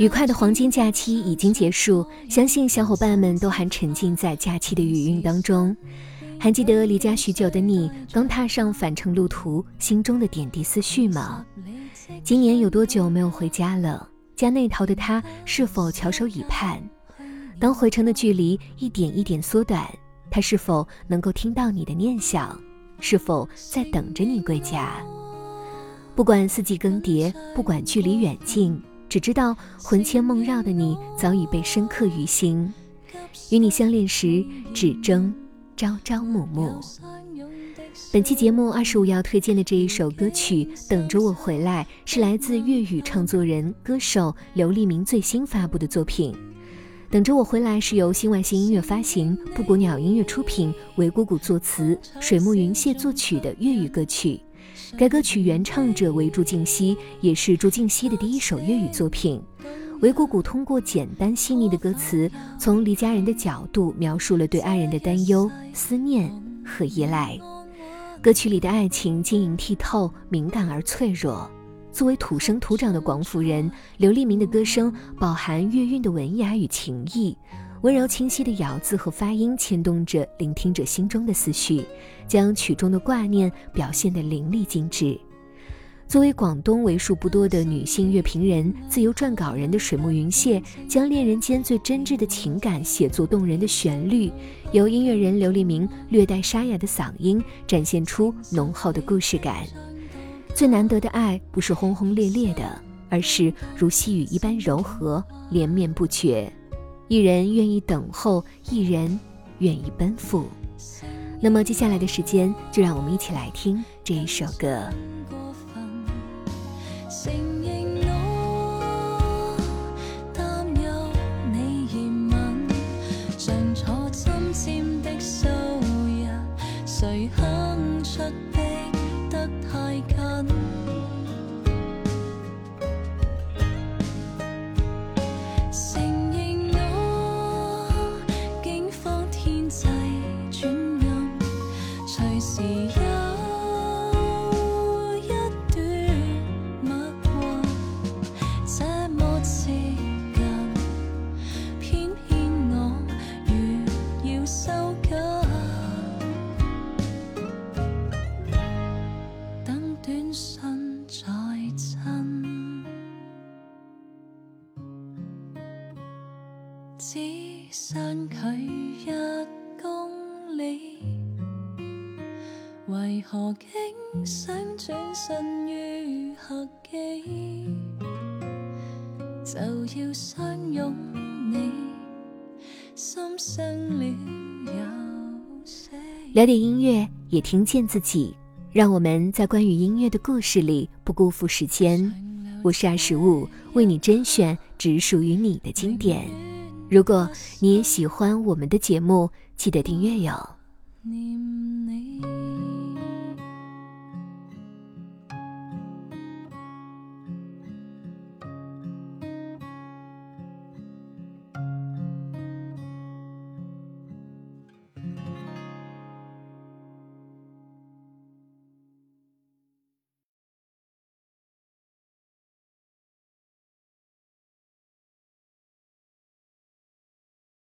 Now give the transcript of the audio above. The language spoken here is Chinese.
愉快的黄金假期已经结束，相信小伙伴们都还沉浸在假期的余韵当中。还记得离家许久的你，刚踏上返程路途，心中的点滴思绪吗？今年有多久没有回家了？家那头的他是否翘首以盼？当回程的距离一点一点缩短，他是否能够听到你的念想？是否在等着你归家？不管四季更迭，不管距离远近。只知道魂牵梦绕的你早已被深刻于心，与你相恋时只争朝朝暮暮。本期节目二十五要推荐的这一首歌曲《等着我回来》，是来自粤语创作人歌手刘立明最新发布的作品。《等着我回来》是由新外星音乐发行，布谷鸟音乐出品，韦姑姑作词，水木云谢作曲的粤语歌曲。该歌曲原唱者为朱静溪，也是朱静溪的第一首粤语作品。韦谷谷通过简单细腻的歌词，从离家人的角度描述了对爱人的担忧、思念和依赖。歌曲里的爱情晶莹剔透、敏感而脆弱。作为土生土长的广府人，刘立明的歌声饱含粤韵的文雅与情意。温柔清晰的咬字和发音牵动着聆听者心中的思绪，将曲中的挂念表现得淋漓尽致。作为广东为数不多的女性乐评人、自由撰稿人的水木云谢，将恋人间最真挚的情感写作动人的旋律，由音乐人刘立明略带沙哑的嗓音展现出浓厚的故事感。最难得的爱，不是轰轰烈烈的，而是如细雨一般柔和，连绵不绝。一人愿意等候，一人愿意奔赴。那么接下来的时间，就让我们一起来听这一首歌。得太近。相距一公里，为何竟想转身于客机？就要相拥你，心生了有死。聊点音乐，也听见自己，让我们在关于音乐的故事里不辜负时间。我是二十五，为你甄选只属于你的经典。如果你也喜欢我们的节目记得订阅哟。